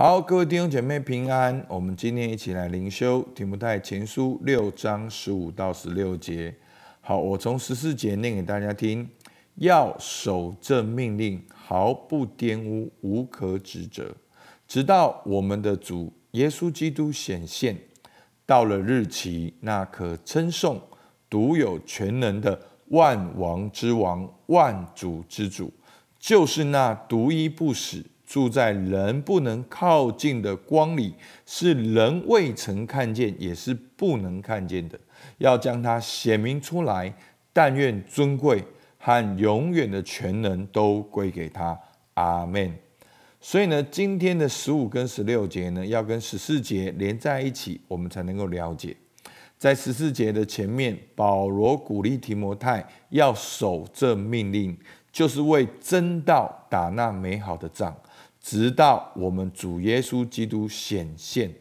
好，各位弟兄姐妹平安。我们今天一起来灵修提摩太前书六章十五到十六节。好，我从十四节念给大家听：要守正命令，毫不玷污，无可指责，直到我们的主耶稣基督显现。到了日期，那可称颂、独有全能的万王之王、万主之主，就是那独一不死。住在人不能靠近的光里，是人未曾看见，也是不能看见的。要将它显明出来，但愿尊贵和永远的全能都归给他。阿门。所以呢，今天的十五跟十六节呢，要跟十四节连在一起，我们才能够了解。在十四节的前面，保罗鼓励提摩太要守这命令，就是为真道打那美好的仗。直到我们主耶稣基督显现，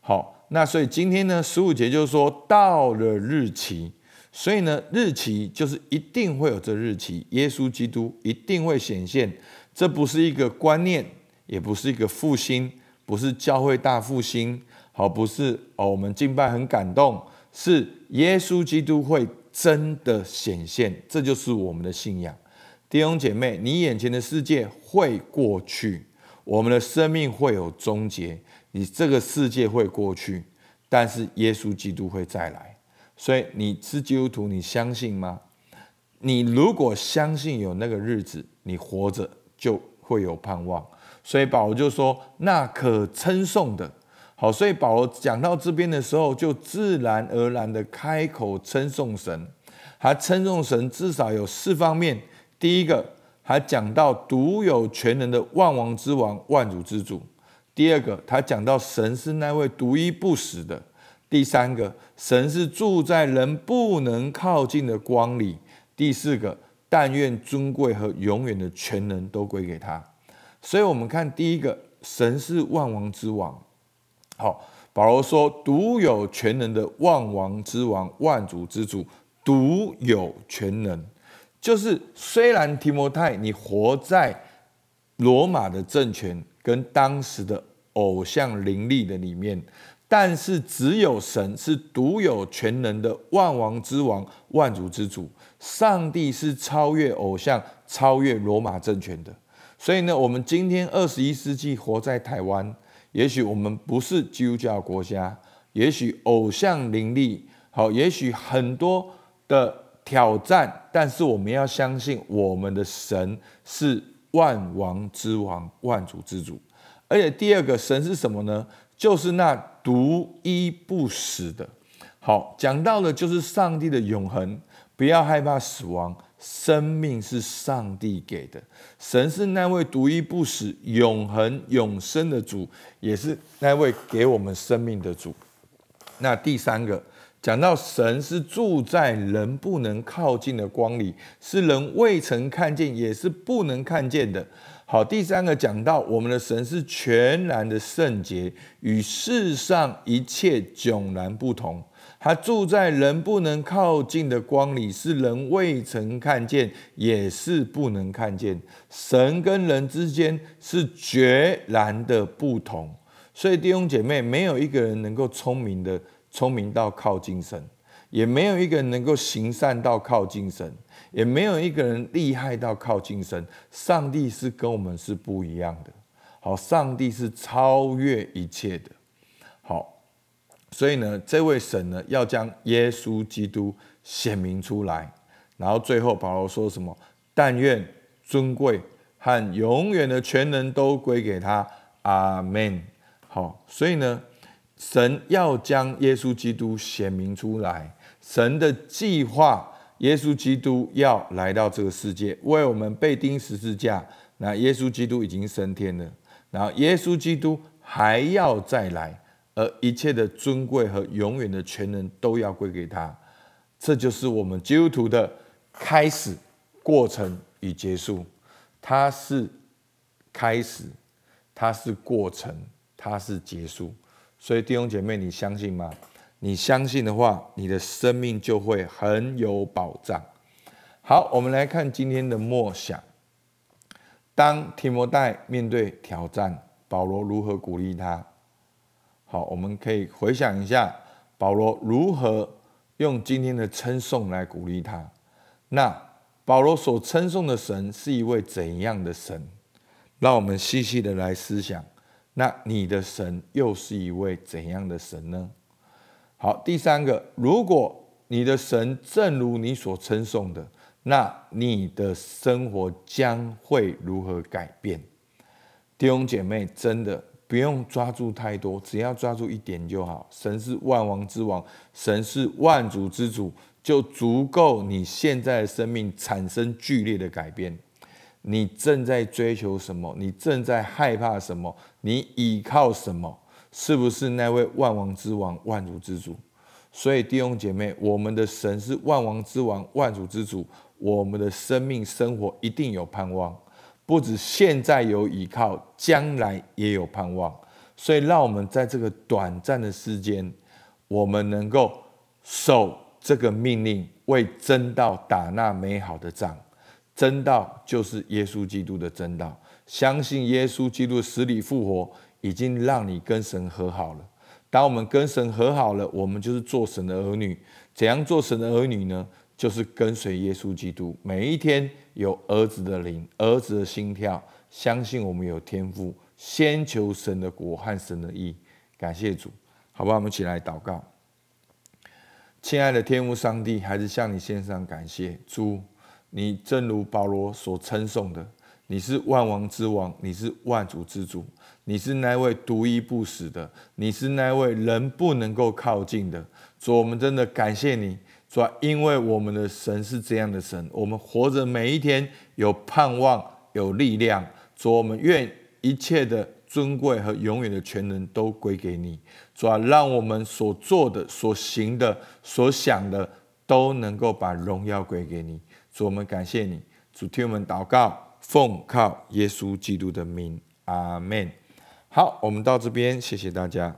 好，那所以今天呢，十五节就是说到了日期，所以呢，日期就是一定会有这日期，耶稣基督一定会显现。这不是一个观念，也不是一个复兴，不是教会大复兴，好，不是哦，我们敬拜很感动，是耶稣基督会真的显现，这就是我们的信仰。弟兄姐妹，你眼前的世界会过去。我们的生命会有终结，你这个世界会过去，但是耶稣基督会再来。所以你是基督徒，你相信吗？你如果相信有那个日子，你活着就会有盼望。所以保罗就说：“那可称颂的，好。”所以保罗讲到这边的时候，就自然而然的开口称颂神。他称颂神至少有四方面。第一个。还讲到独有全能的万王之王、万主之主。第二个，他讲到神是那位独一不死的。第三个，神是住在人不能靠近的光里。第四个，但愿尊贵和永远的全能都归给他。所以，我们看第一个，神是万王之王。好，保罗说，独有全能的万王之王、万主之主，独有全能。就是虽然提摩太你活在罗马的政权跟当时的偶像灵力的里面，但是只有神是独有全能的万王之王、万主之主。上帝是超越偶像、超越罗马政权的。所以呢，我们今天二十一世纪活在台湾，也许我们不是基督教国家，也许偶像灵力好，也许很多的。挑战，但是我们要相信我们的神是万王之王、万主之主。而且第二个神是什么呢？就是那独一不死的。好，讲到的就是上帝的永恒。不要害怕死亡，生命是上帝给的。神是那位独一不死、永恒永生的主，也是那位给我们生命的主。那第三个。讲到神是住在人不能靠近的光里，是人未曾看见，也是不能看见的。好，第三个讲到我们的神是全然的圣洁，与世上一切迥然不同。他住在人不能靠近的光里，是人未曾看见，也是不能看见。神跟人之间是决然的不同。所以弟兄姐妹，没有一个人能够聪明的。聪明到靠近神，也没有一个人能够行善到靠近神，也没有一个人厉害到靠近神。上帝是跟我们是不一样的。好，上帝是超越一切的。好，所以呢，这位神呢，要将耶稣基督显明出来。然后最后保罗说什么？但愿尊贵和永远的全能都归给他。阿门。好，所以呢。神要将耶稣基督显明出来，神的计划，耶稣基督要来到这个世界，为我们被钉十字架。那耶稣基督已经升天了，然后耶稣基督还要再来，而一切的尊贵和永远的全能都要归给他。这就是我们基督徒的开始、过程与结束。它是开始，它是过程，它是结束。所以弟兄姐妹，你相信吗？你相信的话，你的生命就会很有保障。好，我们来看今天的默想。当提摩太面对挑战，保罗如何鼓励他。好，我们可以回想一下，保罗如何用今天的称颂来鼓励他。那保罗所称颂的神是一位怎样的神？让我们细细的来思想。那你的神又是一位怎样的神呢？好，第三个，如果你的神正如你所称颂的，那你的生活将会如何改变？弟兄姐妹，真的不用抓住太多，只要抓住一点就好。神是万王之王，神是万主之主，就足够你现在的生命产生剧烈的改变。你正在追求什么？你正在害怕什么？你依靠什么？是不是那位万王之王、万主之主？所以弟兄姐妹，我们的神是万王之王、万主之主，我们的生命生活一定有盼望，不止现在有依靠，将来也有盼望。所以，让我们在这个短暂的时间，我们能够守这个命令，为真道打那美好的仗。真道就是耶稣基督的真道，相信耶稣基督死里复活。已经让你跟神和好了。当我们跟神和好了，我们就是做神的儿女。怎样做神的儿女呢？就是跟随耶稣基督，每一天有儿子的灵、儿子的心跳，相信我们有天赋，先求神的国和神的意。感谢主，好吧，我们一起来祷告。亲爱的天父上帝，还是向你献上感谢。主，你正如保罗所称颂的。你是万王之王，你是万主之主，你是那位独一不死的，你是那位人不能够靠近的。主，我们真的感谢你，主，因为我们的神是这样的神，我们活着每一天有盼望，有力量。主，我们愿一切的尊贵和永远的全能都归给你。主啊，让我们所做的、所行的、所想的，都能够把荣耀归给你。主，我们感谢你。主，替我们祷告。奉靠耶稣基督的名，阿门。好，我们到这边，谢谢大家。